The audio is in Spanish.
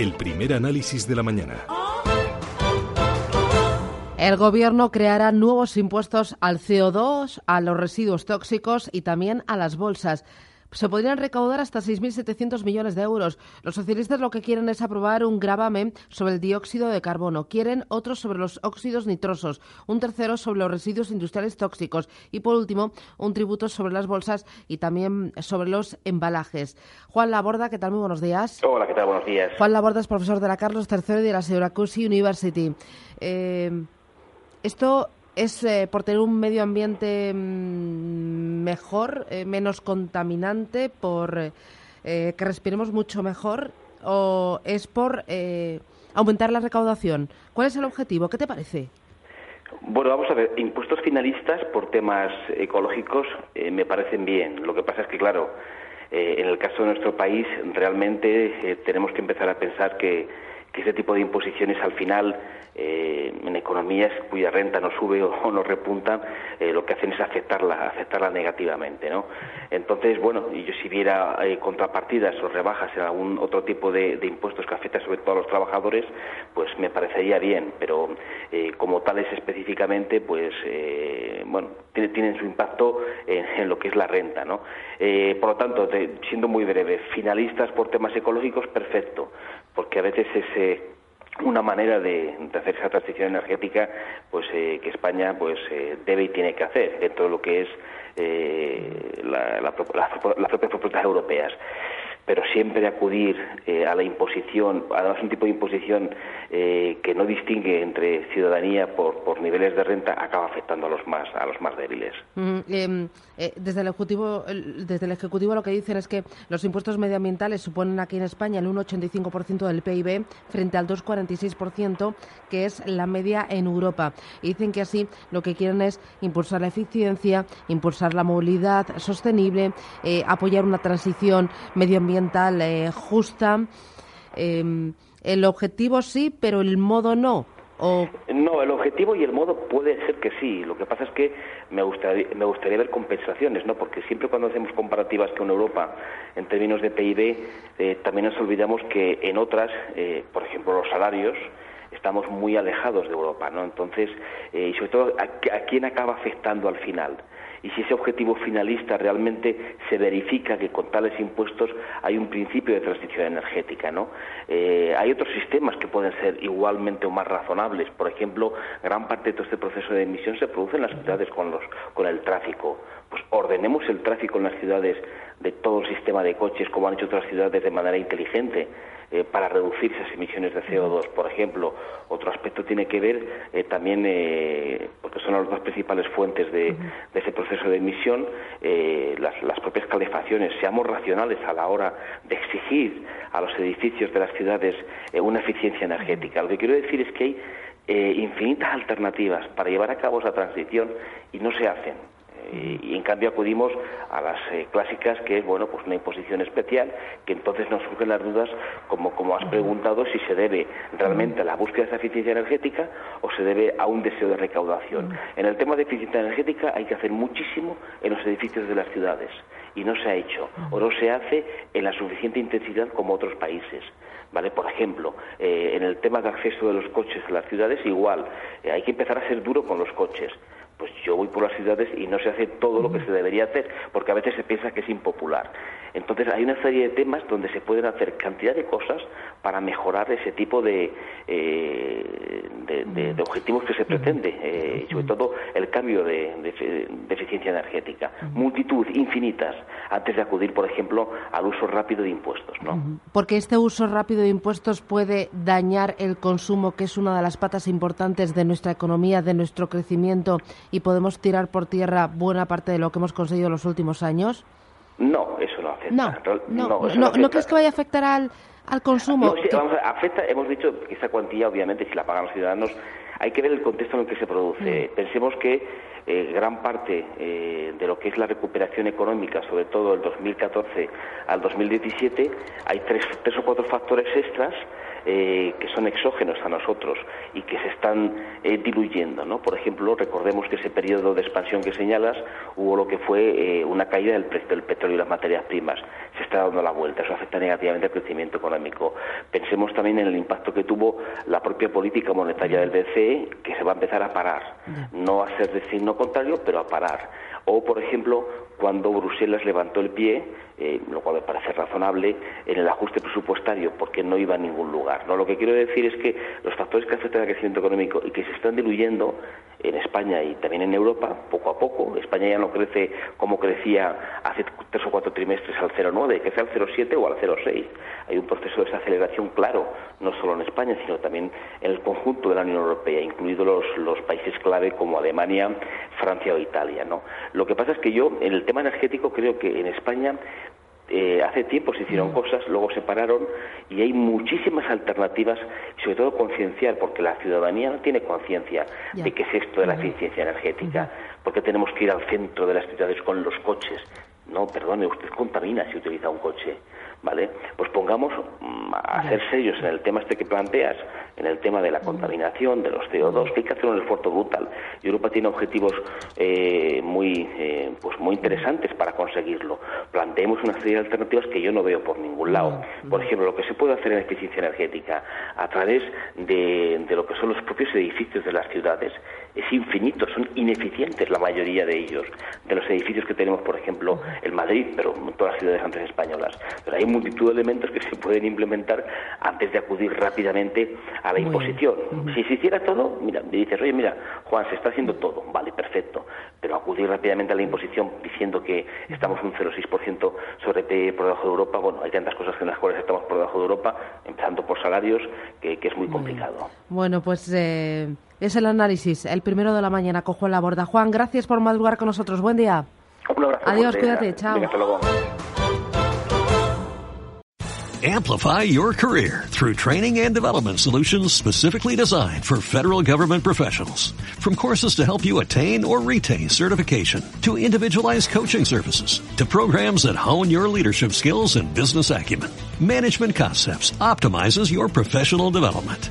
El primer análisis de la mañana. El gobierno creará nuevos impuestos al CO2, a los residuos tóxicos y también a las bolsas se podrían recaudar hasta 6.700 millones de euros. Los socialistas lo que quieren es aprobar un gravamen sobre el dióxido de carbono. Quieren otro sobre los óxidos nitrosos, un tercero sobre los residuos industriales tóxicos y, por último, un tributo sobre las bolsas y también sobre los embalajes. Juan Laborda, ¿qué tal? Muy buenos días. Hola, ¿qué tal? Buenos días. Juan Laborda es profesor de la Carlos III y de la Syracuse University. Eh, esto ¿Es eh, por tener un medio ambiente mm, mejor, eh, menos contaminante, por eh, que respiremos mucho mejor? ¿O es por aumentar la recaudación? ¿Cuál es el objetivo? ¿Qué te parece? Bueno, vamos a ver, impuestos finalistas por temas ecológicos me parecen bien. Lo que pasa es que, claro, en el caso de nuestro país, realmente tenemos que empezar a pensar que, que ese tipo de imposiciones al final eh, en economías cuya renta no sube o, no repunta, eh, lo que hacen es afectarla, afectarla negativamente, ¿no? Entonces, bueno, y yo si viera eh, contrapartidas o rebajas en algún otro tipo de, impuestos que afecta sobre todo a los trabajadores, pues me parecería bien, pero como tales específicamente, pues, bueno, tienen su impacto en, lo que es la renta, ¿no? por lo tanto, siendo muy breve, finalistas por temas ecológicos, perfecto, porque a veces ese una manera de, hacer esa transición energética pues eh, que España pues eh, debe y tiene que hacer dentro de lo que es eh, la, las propias propuestas europeas pero siempre acudir eh, a la imposición, además un tipo de imposición eh, que no distingue entre ciudadanía por, niveles de renta, acaba afectando a los más a los más débiles. Mm, em, eh, desde el ejecutivo desde el ejecutivo lo que dicen es que los impuestos medioambientales suponen aquí en España el 1,85% del PIB frente al 2,46% que es la media en Europa. Y dicen que así lo que quieren es impulsar la eficiencia, impulsar la movilidad sostenible, apoyar una transición medioambiental eh, justa. Em, el objetivo sí, pero el modo no. No, el objetivo y el modo puede ser que sí. Lo que pasa es que me gustaría, me gustaría ver compensaciones, ¿no? Porque siempre cuando hacemos comparativas con Europa en términos de PIB, eh, también nos olvidamos que en otras, eh, por ejemplo, los salarios, estamos muy alejados de Europa, ¿no? Entonces, y sobre todo, ¿a, ¿a, quién acaba afectando al final? Y si ese objetivo finalista realmente se verifica que con tales impuestos hay un principio de transición energética. ¿no? Eh, hay otros sistemas que pueden ser igualmente o más razonables. Por ejemplo, gran parte de todo este proceso de emisión se produce en las ciudades con, los, con el tráfico. Pues ordenemos el tráfico en las ciudades de todo el sistema de coches como han hecho otras ciudades de manera inteligente eh, para reducir esas emisiones de CO2, por ejemplo. Otro aspecto tiene que ver eh, también, eh, porque son las dos principales fuentes de, ese proceso de emisión, las, las, propias calefacciones. Seamos racionales a la hora de exigir a los edificios de las ciudades una eficiencia energética. Lo que quiero decir es que hay infinitas alternativas para llevar a cabo esa transición y no se hacen y, en cambio acudimos a las eh, clásicas que es bueno pues una imposición especial que entonces nos surgen las dudas como como has preguntado si se debe realmente a la búsqueda de esa eficiencia energética o se debe a un deseo de recaudación. En el tema de eficiencia energética hay que hacer muchísimo en los edificios de las ciudades y no se ha hecho o no se hace en la suficiente intensidad como otros países ¿vale? Por ejemplo, eh, en el tema de acceso de los coches a las ciudades, igual, eh, hay que empezar a ser duro con los coches pues yo voy por las ciudades y no se hace todo lo que se debería hacer, porque a veces se piensa que es impopular. Entonces hay una serie de temas donde se pueden hacer cantidad de cosas para mejorar ese tipo de, eh, de, objetivos que se pretende, eh, sobre todo el cambio de, eficiencia energética. Multitud, infinitas, antes de acudir, por ejemplo, al uso rápido de impuestos. ¿no? Porque este uso rápido de impuestos puede dañar el consumo, que es una de las patas importantes de nuestra economía, de nuestro crecimiento y podemos tirar por tierra buena parte de lo que hemos conseguido en los últimos años? No, no afecta. No, no, no, no, crees que vaya a afectar al, al consumo? No, sí, vamos a, afecta, hemos dicho que esa cuantía, obviamente, si la pagan los ciudadanos, hay que ver el contexto en el que se produce. Mm. Pensemos que eh, gran parte eh, de lo que es la recuperación económica, sobre todo del 2014 al 2017, hay tres, tres o cuatro factores extras eh, que son exógenos a nosotros y que se están eh, diluyendo. ¿no? Por ejemplo, recordemos que ese periodo de expansión que señalas hubo lo que fue eh, una caída del precio del petróleo y las materias primas. Se está dando la vuelta, eso afecta negativamente al crecimiento económico. Pensemos también en el impacto que tuvo la propia política monetaria del BCE, que se va a empezar a parar. No a ser de signo contrario, pero a parar. O, por ejemplo, cuando Bruselas levantó el pie, eh, lo cual me parece razonable, en el ajuste presupuestario, porque no iba a ningún lugar. ¿no? Lo que quiero decir es que los factores que afectan al crecimiento económico y que se están diluyendo en España y también en Europa, poco a poco, España ya no crece como crecía hace tres o cuatro trimestres al 0,9, crece al 0,7 o al 0,6. Hay un proceso de desaceleración claro, no solo en España, sino también en el conjunto de la Unión Europea, incluidos los, países clave como Alemania, Francia o Italia. ¿no? Lo que pasa es que yo, en el tema energético, creo que en España eh, hace tiempo se hicieron mm. cosas, luego se pararon y hay muchísimas alternativas sobre todo concienciar, porque la ciudadanía no tiene conciencia de qué es esto de la eficiencia energética, porque tenemos que ir al centro de las ciudades con los coches. No, perdone, usted contamina si utiliza un coche. ¿vale? Pues pongamos mm, a ser serios en el tema este que planteas, en el tema de la contaminación, de los CO2, que hay que hacer un esfuerzo brutal. Y Europa tiene objetivos eh, muy, eh, pues muy interesantes para conseguirlo. Planteemos una serie de alternativas que yo no veo por ningún lado. Por ejemplo, lo que se puede hacer en eficiencia energética a través de, de lo que son los propios edificios de las ciudades es infinito, son ineficientes la mayoría de ellos, de los edificios que tenemos, por ejemplo, en Madrid, pero en todas las ciudades antes españolas. Pero hay multitud de elementos que se pueden implementar antes de acudir rápidamente a la imposición. Si se hiciera todo, mira, me dices, oye, mira, Juan, se está haciendo todo, vale, perfecto, pero acudir rápidamente a la imposición diciendo que estamos un 0,6% sobre PIB por debajo de Europa, bueno, hay tantas cosas en las cuales estamos por debajo de Europa, empezando por salarios, que, es muy complicado. Bueno, pues... Eh, es el análisis, el primero de la mañana, cojo en la borda. Juan, gracias por madrugar con nosotros. Buen día. Adiós, cuídate. Chao. Amplify your career through training and development solutions specifically designed for federal government professionals. From courses to help you attain or retain certification, to individualized coaching services, to programs that hone your leadership skills and business acumen, Management Concepts optimizes your professional development.